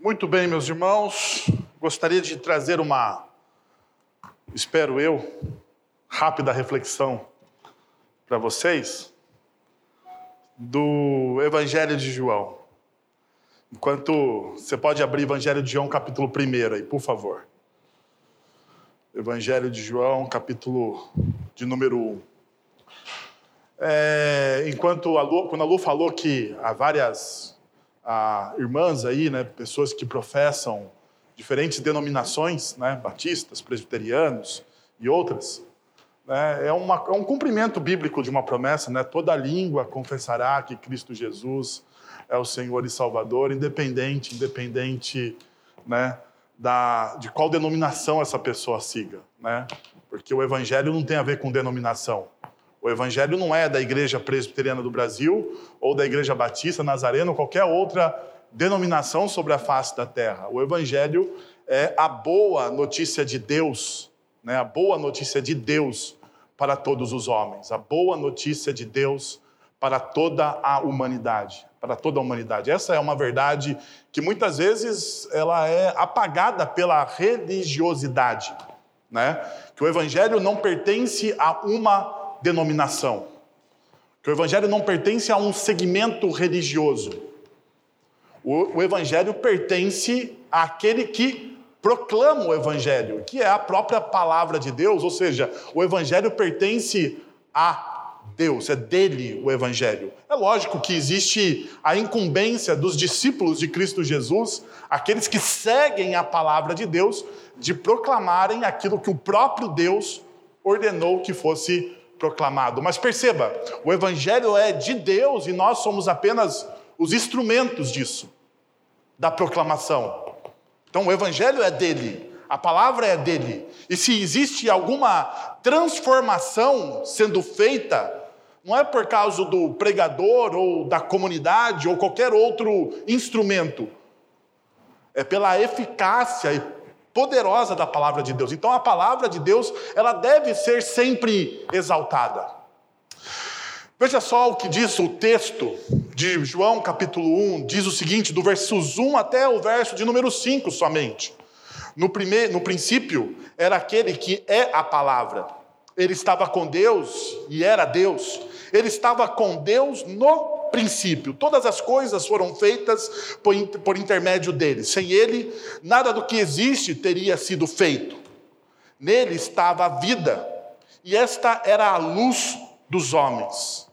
Muito bem, meus irmãos, gostaria de trazer uma, espero eu, rápida reflexão para vocês do Evangelho de João. Enquanto você pode abrir Evangelho de João, capítulo 1 aí, por favor. Evangelho de João, capítulo de número 1. É, enquanto a Lu, quando a Lu falou que há várias irmãs aí, né, pessoas que professam diferentes denominações, né, batistas, presbiterianos e outras, né, é, uma, é um cumprimento bíblico de uma promessa, né, toda língua confessará que Cristo Jesus é o Senhor e Salvador, independente, independente, né, da, de qual denominação essa pessoa siga, né, porque o Evangelho não tem a ver com denominação. O evangelho não é da Igreja Presbiteriana do Brasil ou da Igreja Batista Nazarena ou qualquer outra denominação sobre a face da terra. O evangelho é a boa notícia de Deus, né? A boa notícia de Deus para todos os homens, a boa notícia de Deus para toda a humanidade, para toda a humanidade. Essa é uma verdade que muitas vezes ela é apagada pela religiosidade, né? Que o evangelho não pertence a uma denominação. Que o evangelho não pertence a um segmento religioso. O, o evangelho pertence àquele que proclama o evangelho, que é a própria palavra de Deus, ou seja, o evangelho pertence a Deus, é dele o Evangelho. É lógico que existe a incumbência dos discípulos de Cristo Jesus, aqueles que seguem a palavra de Deus, de proclamarem aquilo que o próprio Deus ordenou que fosse proclamado. Mas perceba, o Evangelho é de Deus e nós somos apenas os instrumentos disso, da proclamação. Então o Evangelho é dele, a palavra é dele. E se existe alguma transformação sendo feita, não é por causa do pregador ou da comunidade ou qualquer outro instrumento, é pela eficácia e poderosa da palavra de Deus. Então a palavra de Deus, ela deve ser sempre exaltada. Veja só o que diz o texto de João capítulo 1, diz o seguinte, do versos 1 até o verso de número 5 somente. No, primeiro, no princípio era aquele que é a palavra. Ele estava com Deus e era Deus. Ele estava com Deus no princípio. Todas as coisas foram feitas por, por intermédio dele. Sem ele, nada do que existe teria sido feito. Nele estava a vida, e esta era a luz dos homens.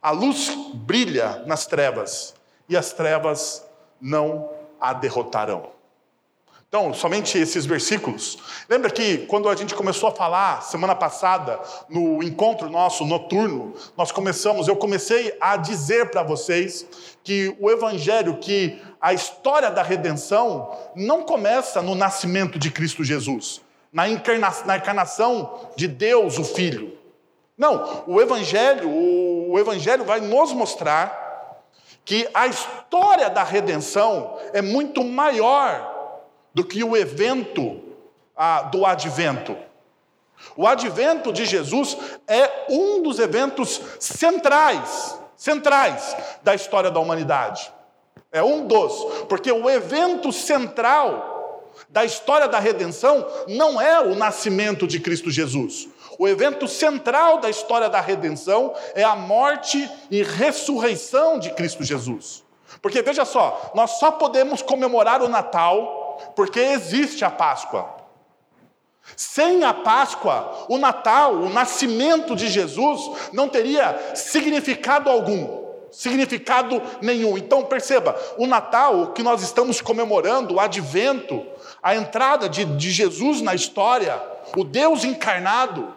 A luz brilha nas trevas, e as trevas não a derrotarão. Então, somente esses versículos. Lembra que quando a gente começou a falar semana passada no encontro nosso noturno, nós começamos, eu comecei a dizer para vocês que o evangelho, que a história da redenção não começa no nascimento de Cristo Jesus, na, encarna, na encarnação de Deus, o Filho. Não, o evangelho, o, o evangelho vai nos mostrar que a história da redenção é muito maior do que o evento ah, do advento. O advento de Jesus é um dos eventos centrais, centrais da história da humanidade. É um dos, porque o evento central da história da redenção não é o nascimento de Cristo Jesus. O evento central da história da redenção é a morte e ressurreição de Cristo Jesus. Porque veja só, nós só podemos comemorar o Natal porque existe a Páscoa. Sem a Páscoa, o Natal, o nascimento de Jesus, não teria significado algum, significado nenhum. Então perceba, o Natal, o que nós estamos comemorando, o advento, a entrada de, de Jesus na história, o Deus encarnado,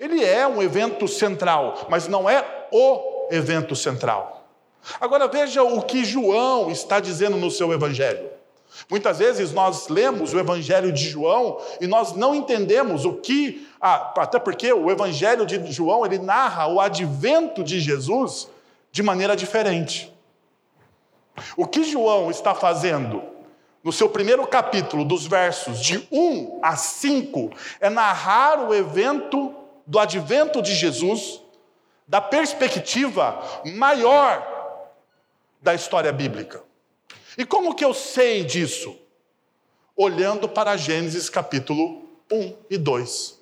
ele é um evento central, mas não é o evento central. Agora veja o que João está dizendo no seu evangelho. Muitas vezes nós lemos o Evangelho de João e nós não entendemos o que, até porque o Evangelho de João ele narra o advento de Jesus de maneira diferente. O que João está fazendo no seu primeiro capítulo, dos versos de 1 a 5, é narrar o evento do advento de Jesus da perspectiva maior da história bíblica. E como que eu sei disso? Olhando para Gênesis capítulo 1 e 2.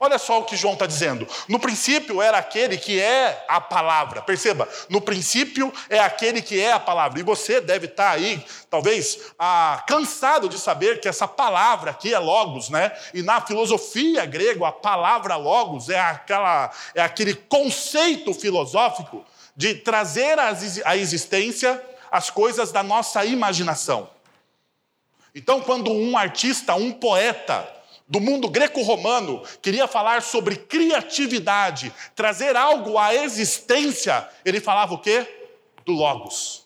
Olha só o que João está dizendo. No princípio era aquele que é a palavra. Perceba, no princípio é aquele que é a palavra. E você deve estar tá aí, talvez, ah, cansado de saber que essa palavra aqui é logos, né? E na filosofia grega, a palavra logos é, aquela, é aquele conceito filosófico de trazer à existência as coisas da nossa imaginação. Então, quando um artista, um poeta, do mundo greco-romano queria falar sobre criatividade, trazer algo à existência, ele falava o quê? Do Logos.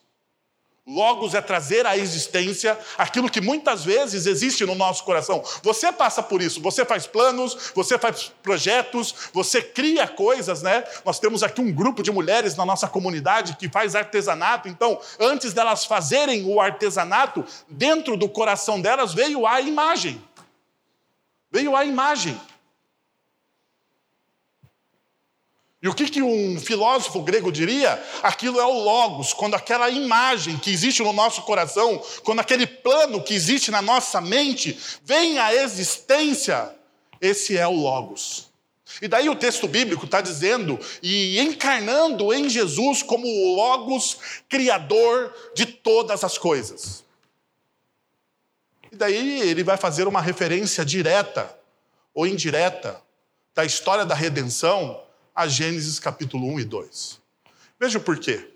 Logos é trazer à existência aquilo que muitas vezes existe no nosso coração. Você passa por isso, você faz planos, você faz projetos, você cria coisas, né? Nós temos aqui um grupo de mulheres na nossa comunidade que faz artesanato, então, antes delas fazerem o artesanato, dentro do coração delas veio a imagem. Veio a imagem. E o que, que um filósofo grego diria? Aquilo é o logos, quando aquela imagem que existe no nosso coração, quando aquele plano que existe na nossa mente vem à existência, esse é o logos. E daí o texto bíblico está dizendo e encarnando em Jesus como o logos criador de todas as coisas. E daí ele vai fazer uma referência direta ou indireta da história da redenção a Gênesis capítulo 1 e 2. Veja por quê.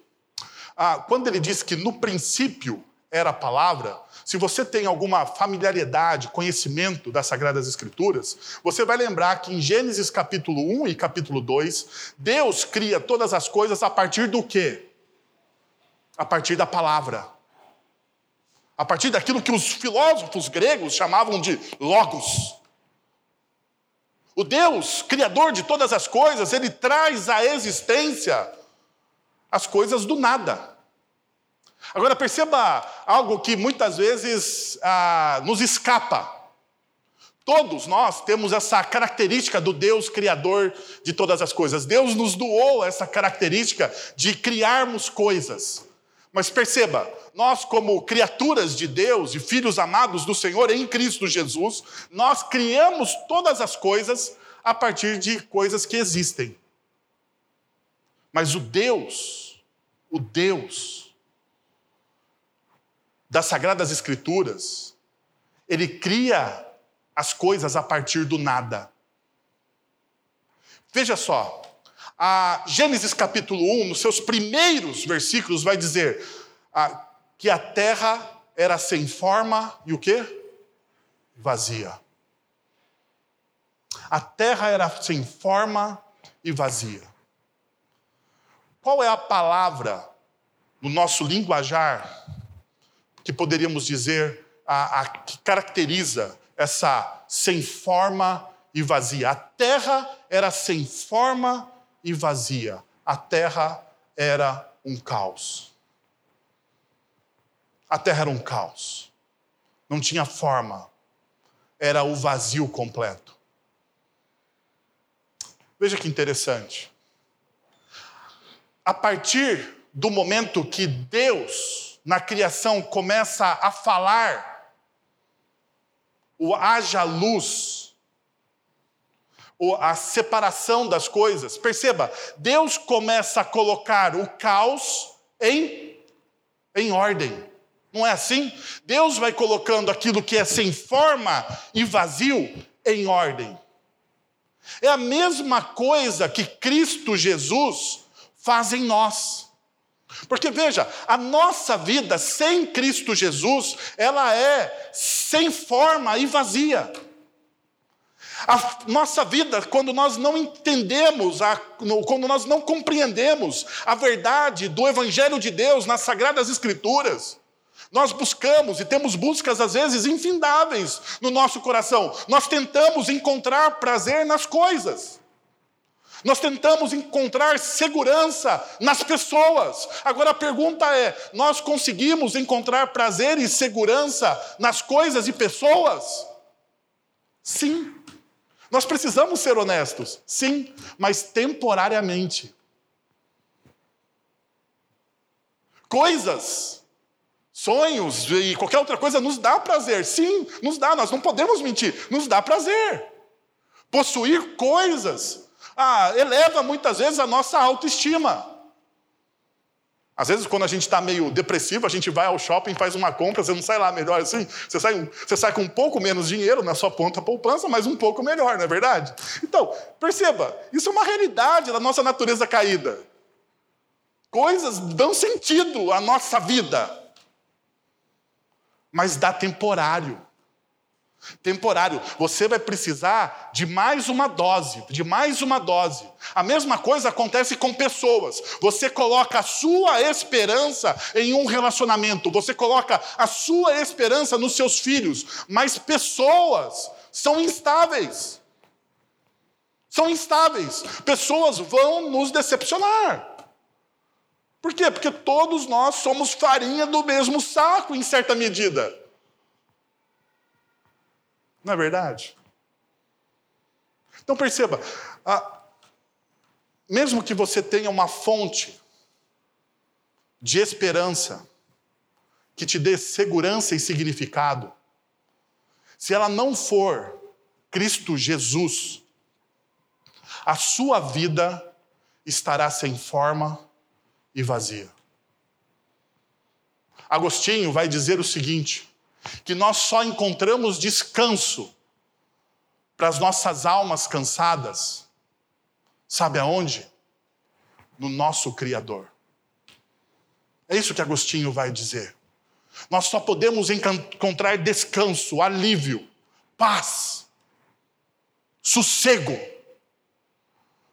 Ah, quando ele diz que no princípio era a palavra, se você tem alguma familiaridade, conhecimento das Sagradas Escrituras, você vai lembrar que em Gênesis capítulo 1 e capítulo 2, Deus cria todas as coisas a partir do quê? A partir da palavra a partir daquilo que os filósofos gregos chamavam de logos. O Deus, criador de todas as coisas, ele traz à existência as coisas do nada. Agora perceba algo que muitas vezes ah, nos escapa. Todos nós temos essa característica do Deus criador de todas as coisas. Deus nos doou essa característica de criarmos coisas. Mas perceba, nós, como criaturas de Deus e filhos amados do Senhor em Cristo Jesus, nós criamos todas as coisas a partir de coisas que existem. Mas o Deus, o Deus das Sagradas Escrituras, ele cria as coisas a partir do nada. Veja só, a Gênesis capítulo 1, nos seus primeiros versículos, vai dizer a, que a terra era sem forma e o quê? Vazia. A terra era sem forma e vazia. Qual é a palavra no nosso linguajar que poderíamos dizer a, a, que caracteriza essa sem forma e vazia? A terra era sem forma e vazia. A terra era um caos. A terra era um caos. Não tinha forma. Era o vazio completo. Veja que interessante. A partir do momento que Deus, na criação, começa a falar, o haja luz, a separação das coisas. Perceba, Deus começa a colocar o caos em, em ordem. Não é assim? Deus vai colocando aquilo que é sem forma e vazio em ordem. É a mesma coisa que Cristo Jesus faz em nós. Porque veja, a nossa vida sem Cristo Jesus, ela é sem forma e vazia. A nossa vida, quando nós não entendemos, a, quando nós não compreendemos a verdade do Evangelho de Deus nas Sagradas Escrituras, nós buscamos e temos buscas às vezes infindáveis no nosso coração. Nós tentamos encontrar prazer nas coisas. Nós tentamos encontrar segurança nas pessoas. Agora a pergunta é: nós conseguimos encontrar prazer e segurança nas coisas e pessoas? Sim. Nós precisamos ser honestos, sim, mas temporariamente. Coisas sonhos e qualquer outra coisa nos dá prazer. Sim, nos dá, nós não podemos mentir, nos dá prazer. Possuir coisas ah, eleva muitas vezes a nossa autoestima. Às vezes, quando a gente está meio depressivo, a gente vai ao shopping, faz uma compra, você não sai lá melhor assim. Você sai, você sai com um pouco menos dinheiro na sua ponta poupança, mas um pouco melhor, não é verdade? Então, perceba, isso é uma realidade da nossa natureza caída. Coisas dão sentido à nossa vida, mas dá temporário. Temporário. Você vai precisar de mais uma dose, de mais uma dose. A mesma coisa acontece com pessoas. Você coloca a sua esperança em um relacionamento, você coloca a sua esperança nos seus filhos, mas pessoas são instáveis. São instáveis. Pessoas vão nos decepcionar. Por quê? Porque todos nós somos farinha do mesmo saco, em certa medida. Não é verdade? Então perceba, mesmo que você tenha uma fonte de esperança que te dê segurança e significado, se ela não for Cristo Jesus, a sua vida estará sem forma e vazia. Agostinho vai dizer o seguinte: que nós só encontramos descanso para as nossas almas cansadas, sabe aonde? No nosso Criador. É isso que Agostinho vai dizer. Nós só podemos encontrar descanso, alívio, paz, sossego,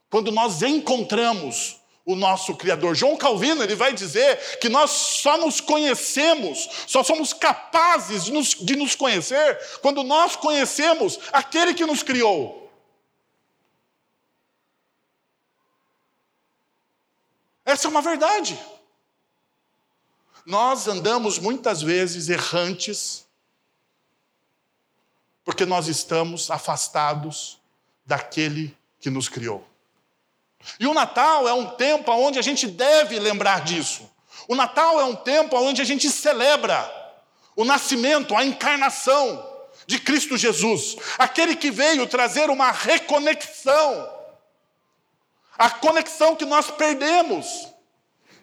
quando nós encontramos o nosso Criador. João Calvino ele vai dizer que nós só nos conhecemos, só somos capazes de nos, de nos conhecer quando nós conhecemos aquele que nos criou. Essa é uma verdade. Nós andamos muitas vezes errantes, porque nós estamos afastados daquele que nos criou. E o Natal é um tempo onde a gente deve lembrar disso. O Natal é um tempo onde a gente celebra o nascimento, a encarnação de Cristo Jesus, aquele que veio trazer uma reconexão, a conexão que nós perdemos.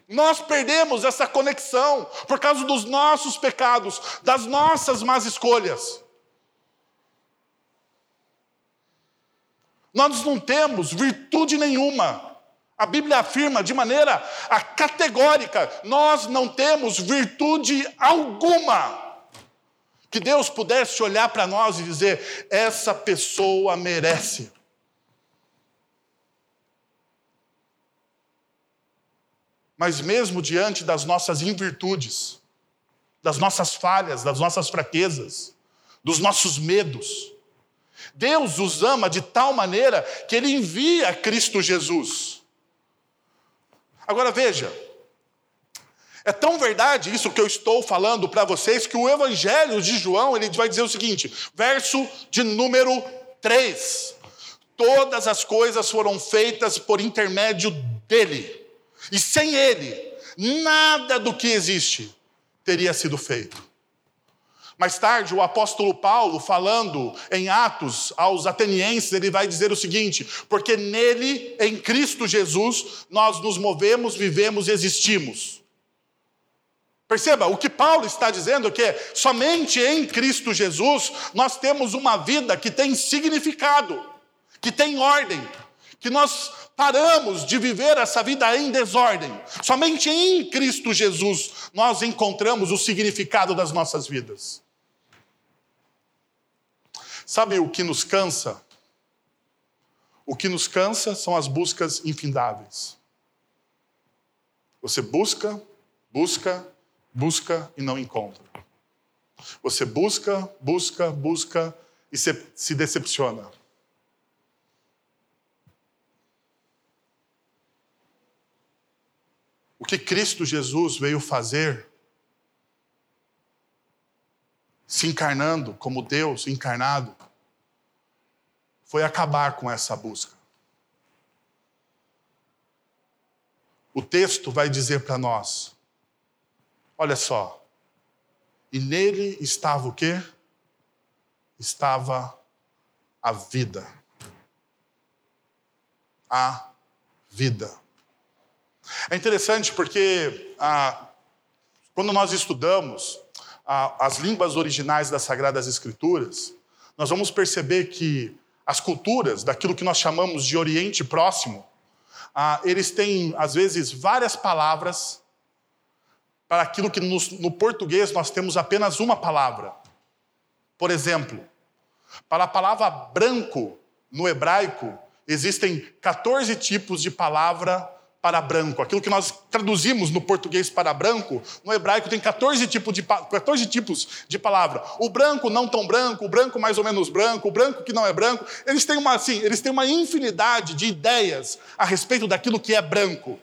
Nós perdemos essa conexão por causa dos nossos pecados, das nossas más escolhas. Nós não temos virtude nenhuma. A Bíblia afirma de maneira categórica: nós não temos virtude alguma. Que Deus pudesse olhar para nós e dizer: essa pessoa merece. Mas mesmo diante das nossas invirtudes, das nossas falhas, das nossas fraquezas, dos nossos medos, Deus os ama de tal maneira que ele envia Cristo Jesus. Agora veja, é tão verdade isso que eu estou falando para vocês que o Evangelho de João ele vai dizer o seguinte, verso de número 3. Todas as coisas foram feitas por intermédio dele, e sem ele, nada do que existe teria sido feito. Mais tarde, o apóstolo Paulo, falando em Atos aos atenienses, ele vai dizer o seguinte: porque nele, em Cristo Jesus, nós nos movemos, vivemos e existimos. Perceba, o que Paulo está dizendo é que somente em Cristo Jesus nós temos uma vida que tem significado, que tem ordem, que nós paramos de viver essa vida em desordem. Somente em Cristo Jesus nós encontramos o significado das nossas vidas. Sabe o que nos cansa? O que nos cansa são as buscas infindáveis. Você busca, busca, busca e não encontra. Você busca, busca, busca e se, se decepciona. O que Cristo Jesus veio fazer se encarnando como Deus encarnado, foi acabar com essa busca. O texto vai dizer para nós: olha só, E nele estava o quê? Estava a vida. A vida. É interessante porque ah, quando nós estudamos as línguas originais das Sagradas Escrituras, nós vamos perceber que as culturas daquilo que nós chamamos de Oriente Próximo, ah, eles têm, às vezes, várias palavras para aquilo que no, português nós temos apenas uma palavra. Por exemplo, para a palavra branco no hebraico, existem 14 tipos de palavra para branco. Aquilo que nós traduzimos no português para branco, no hebraico tem 14 tipos de, 14 tipos de palavra. O branco não tão branco, o branco mais ou menos branco, o branco que não é branco. Eles têm uma, assim, eles têm uma infinidade de ideias a respeito daquilo que é branco.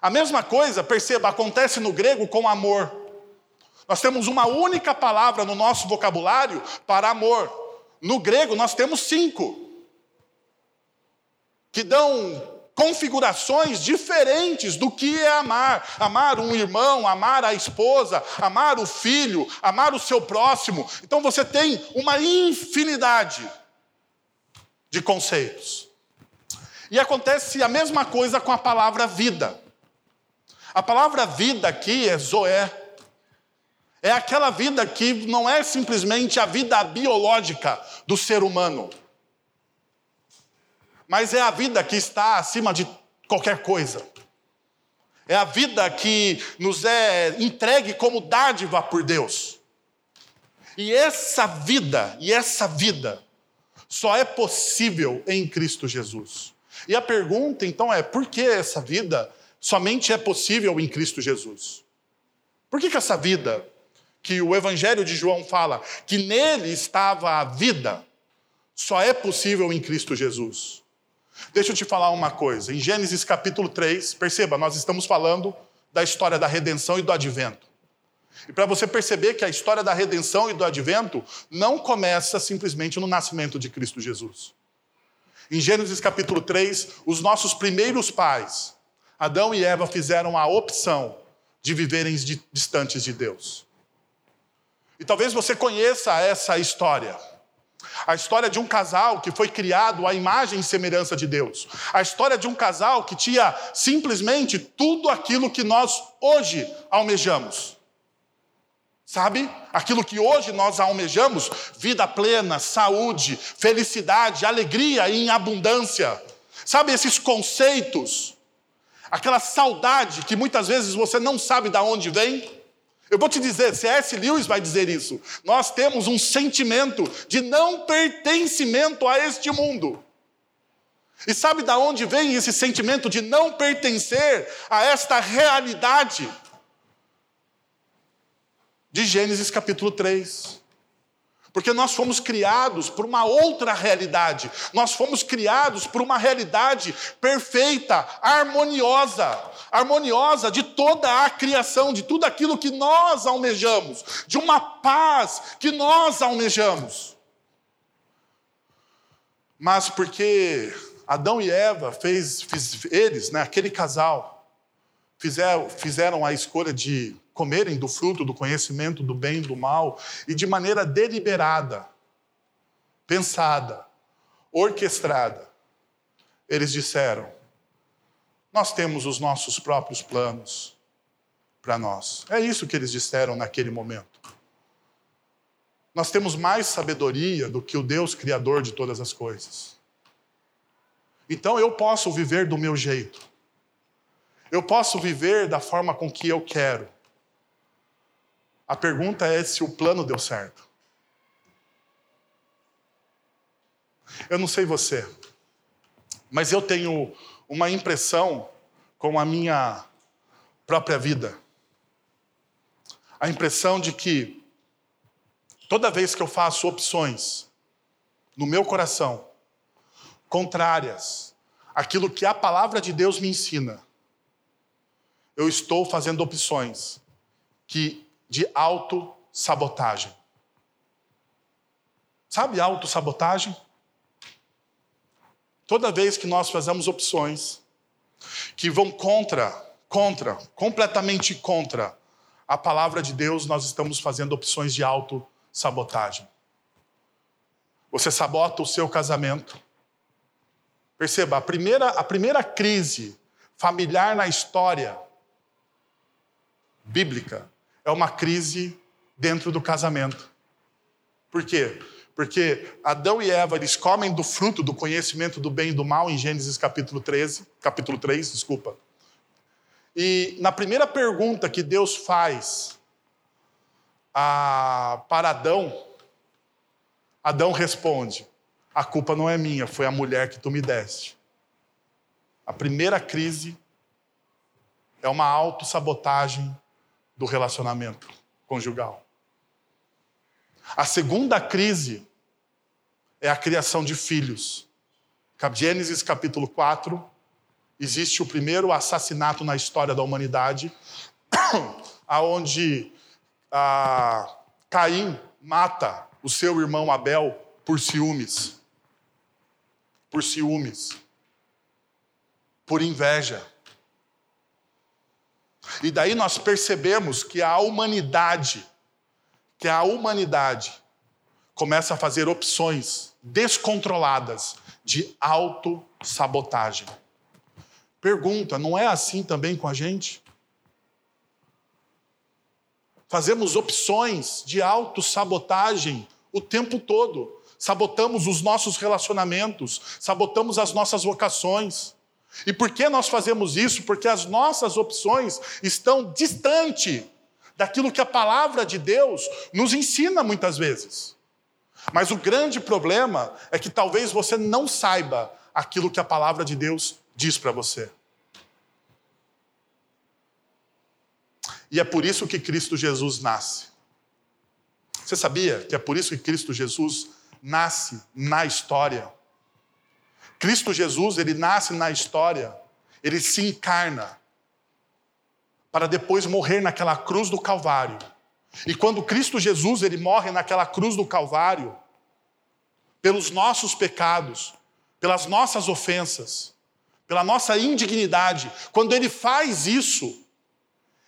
A mesma coisa, perceba, acontece no grego com amor. Nós temos uma única palavra no nosso vocabulário para amor. No grego, nós temos cinco, que dão configurações diferentes do que é amar. Amar um irmão, amar a esposa, amar o filho, amar o seu próximo. Então você tem uma infinidade de conceitos. E acontece a mesma coisa com a palavra vida. A palavra vida aqui é zoé. É aquela vida que não é simplesmente a vida biológica do ser humano mas é a vida que está acima de qualquer coisa. É a vida que nos é entregue como dádiva por Deus. E essa vida, e essa vida, só é possível em Cristo Jesus. E a pergunta então é: por que essa vida somente é possível em Cristo Jesus? Por que, que essa vida, que o Evangelho de João fala, que nele estava a vida, só é possível em Cristo Jesus? Deixa eu te falar uma coisa. Em Gênesis capítulo 3, perceba, nós estamos falando da história da redenção e do advento. E para você perceber que a história da redenção e do advento não começa simplesmente no nascimento de Cristo Jesus. Em Gênesis capítulo 3, os nossos primeiros pais, Adão e Eva, fizeram a opção de viverem distantes de Deus. E talvez você conheça essa história. A história de um casal que foi criado à imagem e semelhança de Deus. A história de um casal que tinha simplesmente tudo aquilo que nós hoje almejamos. Sabe? Aquilo que hoje nós almejamos: vida plena, saúde, felicidade, alegria em abundância. Sabe esses conceitos? Aquela saudade que muitas vezes você não sabe de onde vem. Eu vou te dizer, C.S. Lewis vai dizer isso. Nós temos um sentimento de não pertencimento a este mundo. E sabe de onde vem esse sentimento de não pertencer a esta realidade? De Gênesis capítulo 3. Porque nós fomos criados por uma outra realidade. Nós fomos criados por uma realidade perfeita, harmoniosa, harmoniosa de toda a criação, de tudo aquilo que nós almejamos, de uma paz que nós almejamos. Mas porque Adão e Eva fez, fiz, eles, né, aquele casal, fizeram, fizeram a escolha de comerem do fruto do conhecimento do bem e do mal, e de maneira deliberada, pensada, orquestrada, eles disseram: Nós temos os nossos próprios planos para nós. É isso que eles disseram naquele momento. Nós temos mais sabedoria do que o Deus Criador de todas as coisas. Então eu posso viver do meu jeito. Eu posso viver da forma com que eu quero. A pergunta é se o plano deu certo. Eu não sei você, mas eu tenho uma impressão com a minha própria vida. A impressão de que toda vez que eu faço opções no meu coração contrárias àquilo que a palavra de Deus me ensina, eu estou fazendo opções que de autossabotagem. Sabe autossabotagem? Toda vez que nós fazemos opções que vão contra, contra, completamente contra a palavra de Deus, nós estamos fazendo opções de auto-sabotagem. Você sabota o seu casamento. Perceba, a primeira, a primeira crise familiar na história bíblica é uma crise dentro do casamento. Por quê? Porque Adão e Eva, eles comem do fruto do conhecimento do bem e do mal em Gênesis capítulo 13, capítulo 3, desculpa. E na primeira pergunta que Deus faz a, para Adão, Adão responde: A culpa não é minha, foi a mulher que tu me deste. A primeira crise é uma autossabotagem do relacionamento conjugal. A segunda crise é a criação de filhos. Gênesis capítulo 4, existe o primeiro assassinato na história da humanidade, aonde ah, Caim mata o seu irmão Abel por ciúmes. Por ciúmes. Por inveja. E daí nós percebemos que a humanidade, que a humanidade começa a fazer opções descontroladas de autossabotagem. Pergunta, não é assim também com a gente? Fazemos opções de autossabotagem o tempo todo. Sabotamos os nossos relacionamentos, sabotamos as nossas vocações. E por que nós fazemos isso? Porque as nossas opções estão distante daquilo que a palavra de Deus nos ensina muitas vezes. Mas o grande problema é que talvez você não saiba aquilo que a palavra de Deus diz para você. E é por isso que Cristo Jesus nasce. Você sabia que é por isso que Cristo Jesus nasce na história? Cristo Jesus, ele nasce na história, ele se encarna para depois morrer naquela cruz do Calvário. E quando Cristo Jesus, ele morre naquela cruz do Calvário, pelos nossos pecados, pelas nossas ofensas, pela nossa indignidade, quando ele faz isso,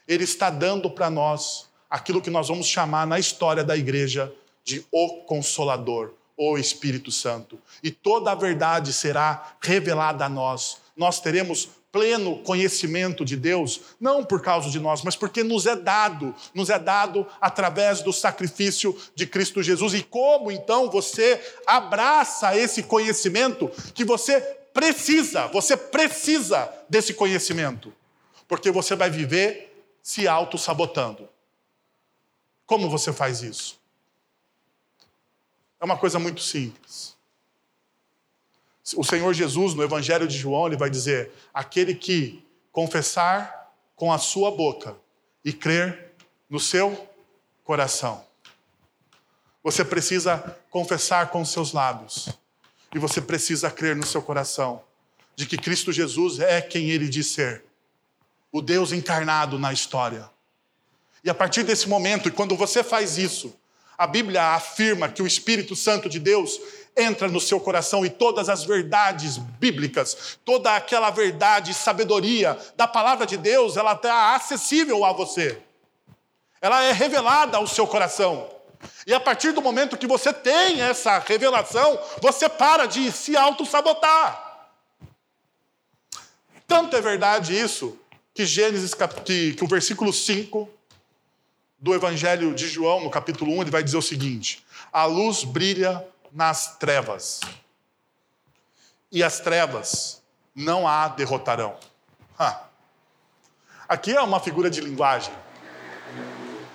ele está dando para nós aquilo que nós vamos chamar na história da igreja de o Consolador, o Espírito Santo. E toda a verdade será revelada a nós. Nós teremos pleno conhecimento de Deus, não por causa de nós, mas porque nos é dado, nos é dado através do sacrifício de Cristo Jesus. E como então você abraça esse conhecimento que você precisa, você precisa desse conhecimento, porque você vai viver se auto-sabotando. Como você faz isso? É uma coisa muito simples. O Senhor Jesus, no Evangelho de João, ele vai dizer: aquele que confessar com a sua boca e crer no seu coração. Você precisa confessar com os seus lábios e você precisa crer no seu coração de que Cristo Jesus é quem ele diz ser o Deus encarnado na história. E a partir desse momento, e quando você faz isso, a Bíblia afirma que o Espírito Santo de Deus entra no seu coração e todas as verdades bíblicas, toda aquela verdade e sabedoria da palavra de Deus, ela está acessível a você. Ela é revelada ao seu coração. E a partir do momento que você tem essa revelação, você para de se auto-sabotar. Tanto é verdade isso que Gênesis, que, que o versículo 5 do Evangelho de João, no capítulo 1, ele vai dizer o seguinte: a luz brilha nas trevas, e as trevas não a derrotarão. Ha. Aqui é uma figura de linguagem.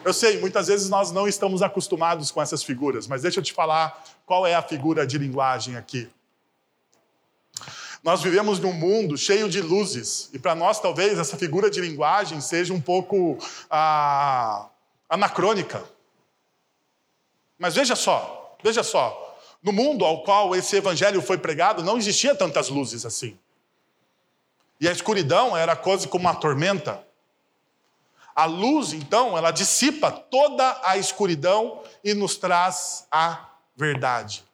Eu sei, muitas vezes nós não estamos acostumados com essas figuras, mas deixa eu te falar qual é a figura de linguagem aqui. Nós vivemos num mundo cheio de luzes, e para nós talvez essa figura de linguagem seja um pouco ah, anacrônica. Mas veja só, veja só, no mundo ao qual esse evangelho foi pregado não existia tantas luzes assim. E a escuridão era quase como uma tormenta. A luz, então, ela dissipa toda a escuridão e nos traz a verdade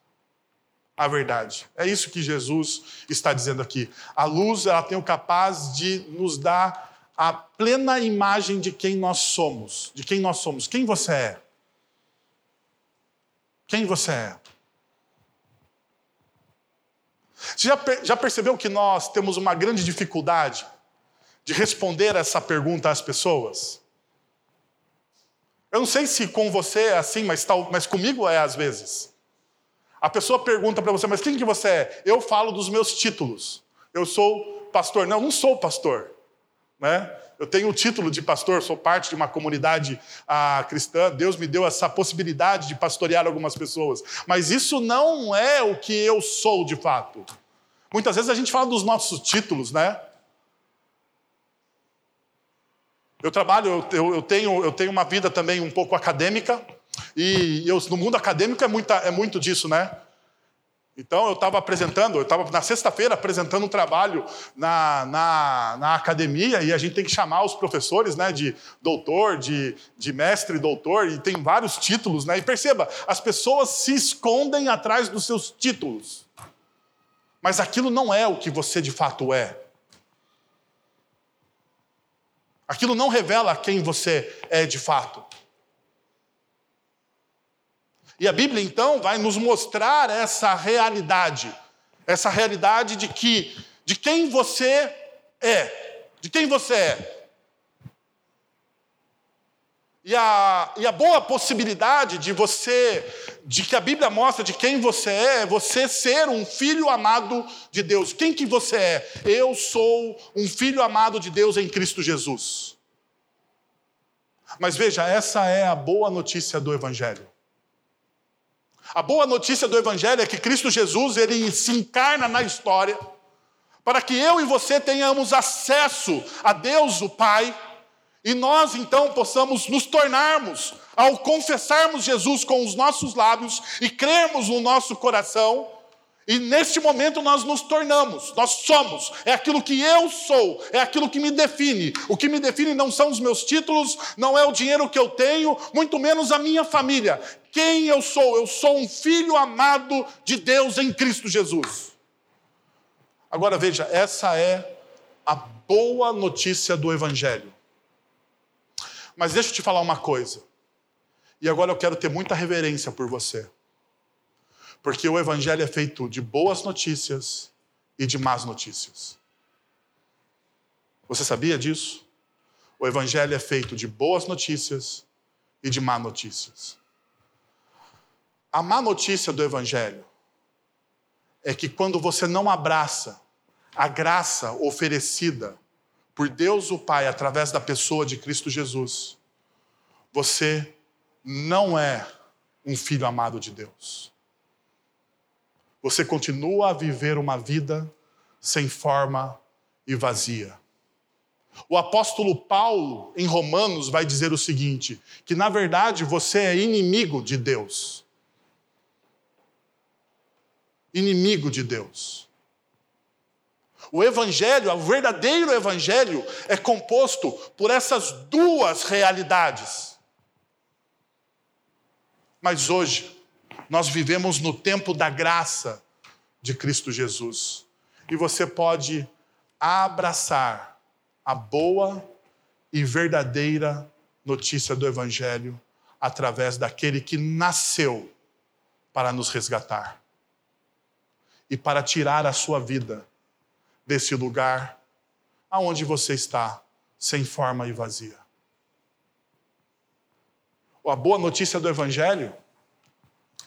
a verdade. É isso que Jesus está dizendo aqui. A luz, ela tem o capaz de nos dar a plena imagem de quem nós somos. De quem nós somos. Quem você é? Quem você é? Você já, já percebeu que nós temos uma grande dificuldade de responder essa pergunta às pessoas? Eu não sei se com você é assim, mas, tal, mas comigo é às vezes. A pessoa pergunta para você, mas quem que você é? Eu falo dos meus títulos. Eu sou pastor. Não, não sou pastor. Né? Eu tenho o título de pastor, sou parte de uma comunidade ah, cristã. Deus me deu essa possibilidade de pastorear algumas pessoas. Mas isso não é o que eu sou de fato. Muitas vezes a gente fala dos nossos títulos, né? Eu trabalho, eu, eu, tenho, eu tenho uma vida também um pouco acadêmica, e eu, no mundo acadêmico é, muita, é muito disso, né? Então, eu estava apresentando, eu estava na sexta-feira apresentando um trabalho na, na, na, academia e a gente tem que chamar os professores né, de doutor, de, de mestre doutor, e tem vários títulos. Né? E perceba, as pessoas se escondem atrás dos seus títulos. Mas aquilo não é o que você de fato é. Aquilo não revela quem você é de fato. E a Bíblia, então, vai nos mostrar essa realidade, essa realidade de que, de quem você é, de quem você é. E a, e a boa possibilidade de você, de que a Bíblia mostra de quem você é, é você ser um filho amado de Deus. Quem que você é? Eu sou um filho amado de Deus em Cristo Jesus. Mas veja, essa é a boa notícia do Evangelho. A boa notícia do Evangelho é que Cristo Jesus ele se encarna na história para que eu e você tenhamos acesso a Deus, o Pai, e nós então possamos nos tornarmos, ao confessarmos Jesus com os nossos lábios e crermos no nosso coração, e neste momento nós nos tornamos, nós somos, é aquilo que eu sou, é aquilo que me define. O que me define não são os meus títulos, não é o dinheiro que eu tenho, muito menos a minha família. Quem eu sou? Eu sou um filho amado de Deus em Cristo Jesus. Agora veja, essa é a boa notícia do Evangelho. Mas deixa eu te falar uma coisa, e agora eu quero ter muita reverência por você. Porque o Evangelho é feito de boas notícias e de más notícias. Você sabia disso? O Evangelho é feito de boas notícias e de más notícias. A má notícia do Evangelho é que quando você não abraça a graça oferecida por Deus o Pai através da pessoa de Cristo Jesus, você não é um filho amado de Deus você continua a viver uma vida sem forma e vazia. O apóstolo Paulo, em Romanos, vai dizer o seguinte: que na verdade você é inimigo de Deus. Inimigo de Deus. O Evangelho, o verdadeiro Evangelho, é composto por essas duas realidades. Mas hoje, nós vivemos no tempo da graça de Cristo Jesus. E você pode abraçar a boa e verdadeira notícia do Evangelho através daquele que nasceu para nos resgatar e para tirar a sua vida desse lugar aonde você está, sem forma e vazia. A boa notícia do Evangelho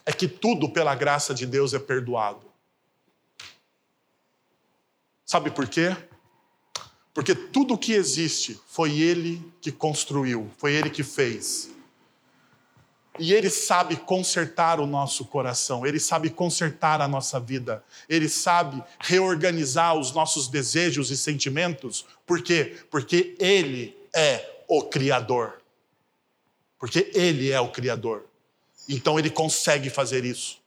é que tudo pela graça de Deus é perdoado. Sabe por quê? Porque tudo que existe foi Ele que construiu, foi Ele que fez. E Ele sabe consertar o nosso coração, Ele sabe consertar a nossa vida, Ele sabe reorganizar os nossos desejos e sentimentos. Por quê? Porque Ele é o Criador. Porque Ele é o Criador. Então ele consegue fazer isso.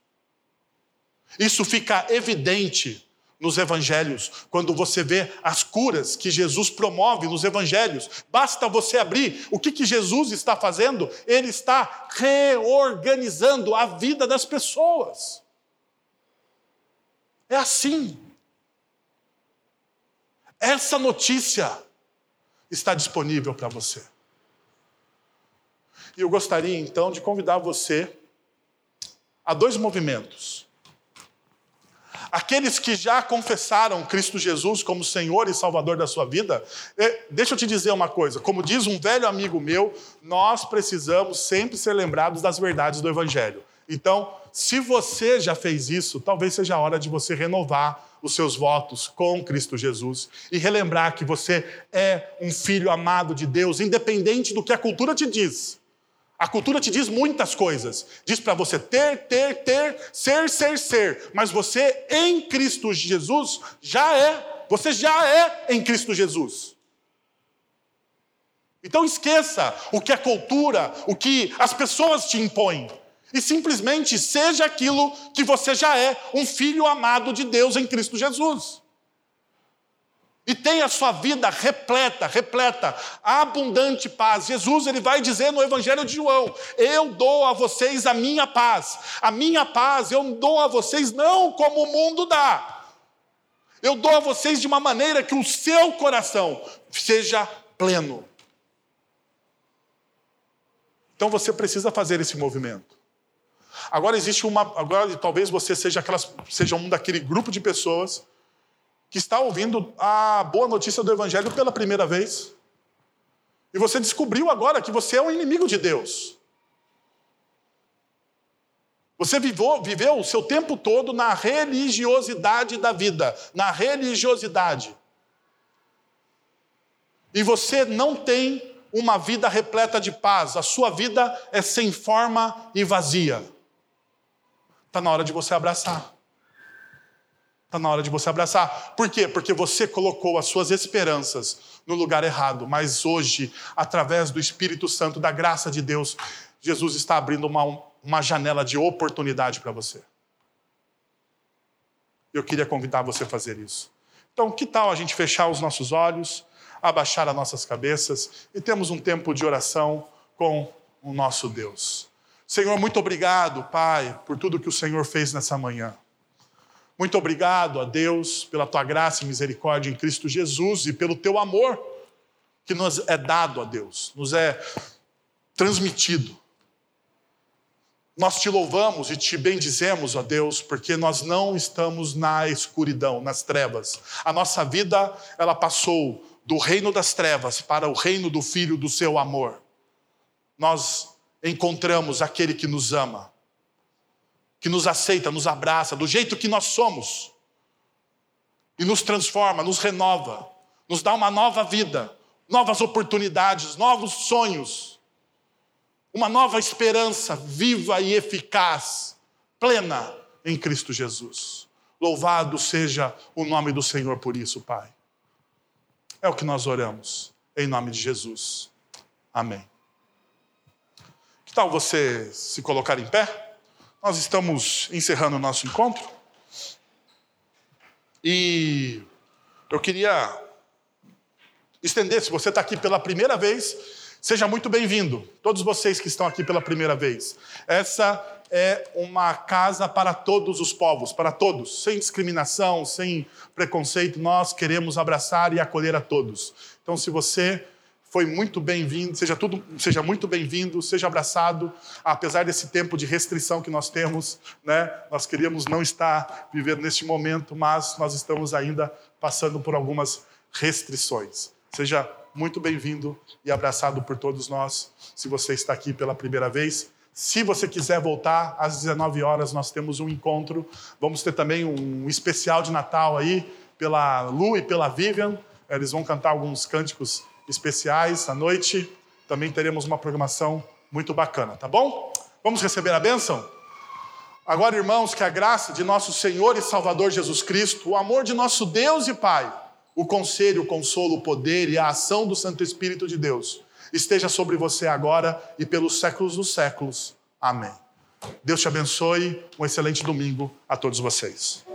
Isso fica evidente nos evangelhos, quando você vê as curas que Jesus promove nos evangelhos. Basta você abrir. O que, que Jesus está fazendo? Ele está reorganizando a vida das pessoas. É assim. Essa notícia está disponível para você. E eu gostaria então de convidar você a dois movimentos. Aqueles que já confessaram Cristo Jesus como Senhor e Salvador da sua vida, deixa eu te dizer uma coisa: como diz um velho amigo meu, nós precisamos sempre ser lembrados das verdades do Evangelho. Então, se você já fez isso, talvez seja a hora de você renovar os seus votos com Cristo Jesus e relembrar que você é um filho amado de Deus, independente do que a cultura te diz. A cultura te diz muitas coisas. Diz para você ter, ter, ter, ser, ser, ser. Mas você em Cristo Jesus já é. Você já é em Cristo Jesus. Então esqueça o que a cultura, o que as pessoas te impõem. E simplesmente seja aquilo que você já é, um filho amado de Deus em Cristo Jesus. E tenha a sua vida repleta, repleta, abundante paz. Jesus ele vai dizer no Evangelho de João: Eu dou a vocês a minha paz. A minha paz eu dou a vocês não como o mundo dá. Eu dou a vocês de uma maneira que o seu coração seja pleno. Então você precisa fazer esse movimento. Agora existe uma, agora talvez você seja aquelas, seja um daquele grupo de pessoas que está ouvindo a boa notícia do evangelho pela primeira vez. E você descobriu agora que você é um inimigo de Deus. Você viveu, viveu o seu tempo todo na religiosidade da vida, na religiosidade. E você não tem uma vida repleta de paz, a sua vida é sem forma e vazia. Está na hora de você abraçar. Está na hora de você abraçar. Por quê? Porque você colocou as suas esperanças no lugar errado. Mas hoje, através do Espírito Santo, da graça de Deus, Jesus está abrindo uma, uma janela de oportunidade para você. Eu queria convidar você a fazer isso. Então, que tal a gente fechar os nossos olhos, abaixar as nossas cabeças e temos um tempo de oração com o nosso Deus. Senhor, muito obrigado, Pai, por tudo que o Senhor fez nessa manhã. Muito obrigado a Deus pela tua graça e misericórdia em Cristo Jesus e pelo teu amor que nos é dado a Deus, nos é transmitido. Nós te louvamos e te bendizemos, ó Deus, porque nós não estamos na escuridão, nas trevas. A nossa vida, ela passou do reino das trevas para o reino do Filho do seu amor. Nós encontramos aquele que nos ama, que nos aceita, nos abraça do jeito que nós somos e nos transforma, nos renova, nos dá uma nova vida, novas oportunidades, novos sonhos, uma nova esperança viva e eficaz, plena em Cristo Jesus. Louvado seja o nome do Senhor por isso, Pai. É o que nós oramos, em nome de Jesus. Amém. Que tal você se colocar em pé? Nós estamos encerrando o nosso encontro. E eu queria estender, se você está aqui pela primeira vez, seja muito bem-vindo. Todos vocês que estão aqui pela primeira vez. Essa é uma casa para todos os povos, para todos, sem discriminação, sem preconceito. Nós queremos abraçar e acolher a todos. Então, se você foi muito bem-vindo, seja tudo, seja muito bem-vindo, seja abraçado, apesar desse tempo de restrição que nós temos, né? Nós queríamos não estar vivendo neste momento, mas nós estamos ainda passando por algumas restrições. Seja muito bem-vindo e abraçado por todos nós, se você está aqui pela primeira vez. Se você quiser voltar, às 19 horas nós temos um encontro. Vamos ter também um especial de Natal aí, pela Lu e pela Vivian. Eles vão cantar alguns cânticos especiais à noite. Também teremos uma programação muito bacana, tá bom? Vamos receber a bênção? Agora, irmãos, que a graça de nosso Senhor e Salvador Jesus Cristo, o amor de nosso Deus e Pai, o conselho, o consolo, o poder e a ação do Santo Espírito de Deus esteja sobre você agora e pelos séculos dos séculos. Amém. Deus te abençoe. Um excelente domingo a todos vocês.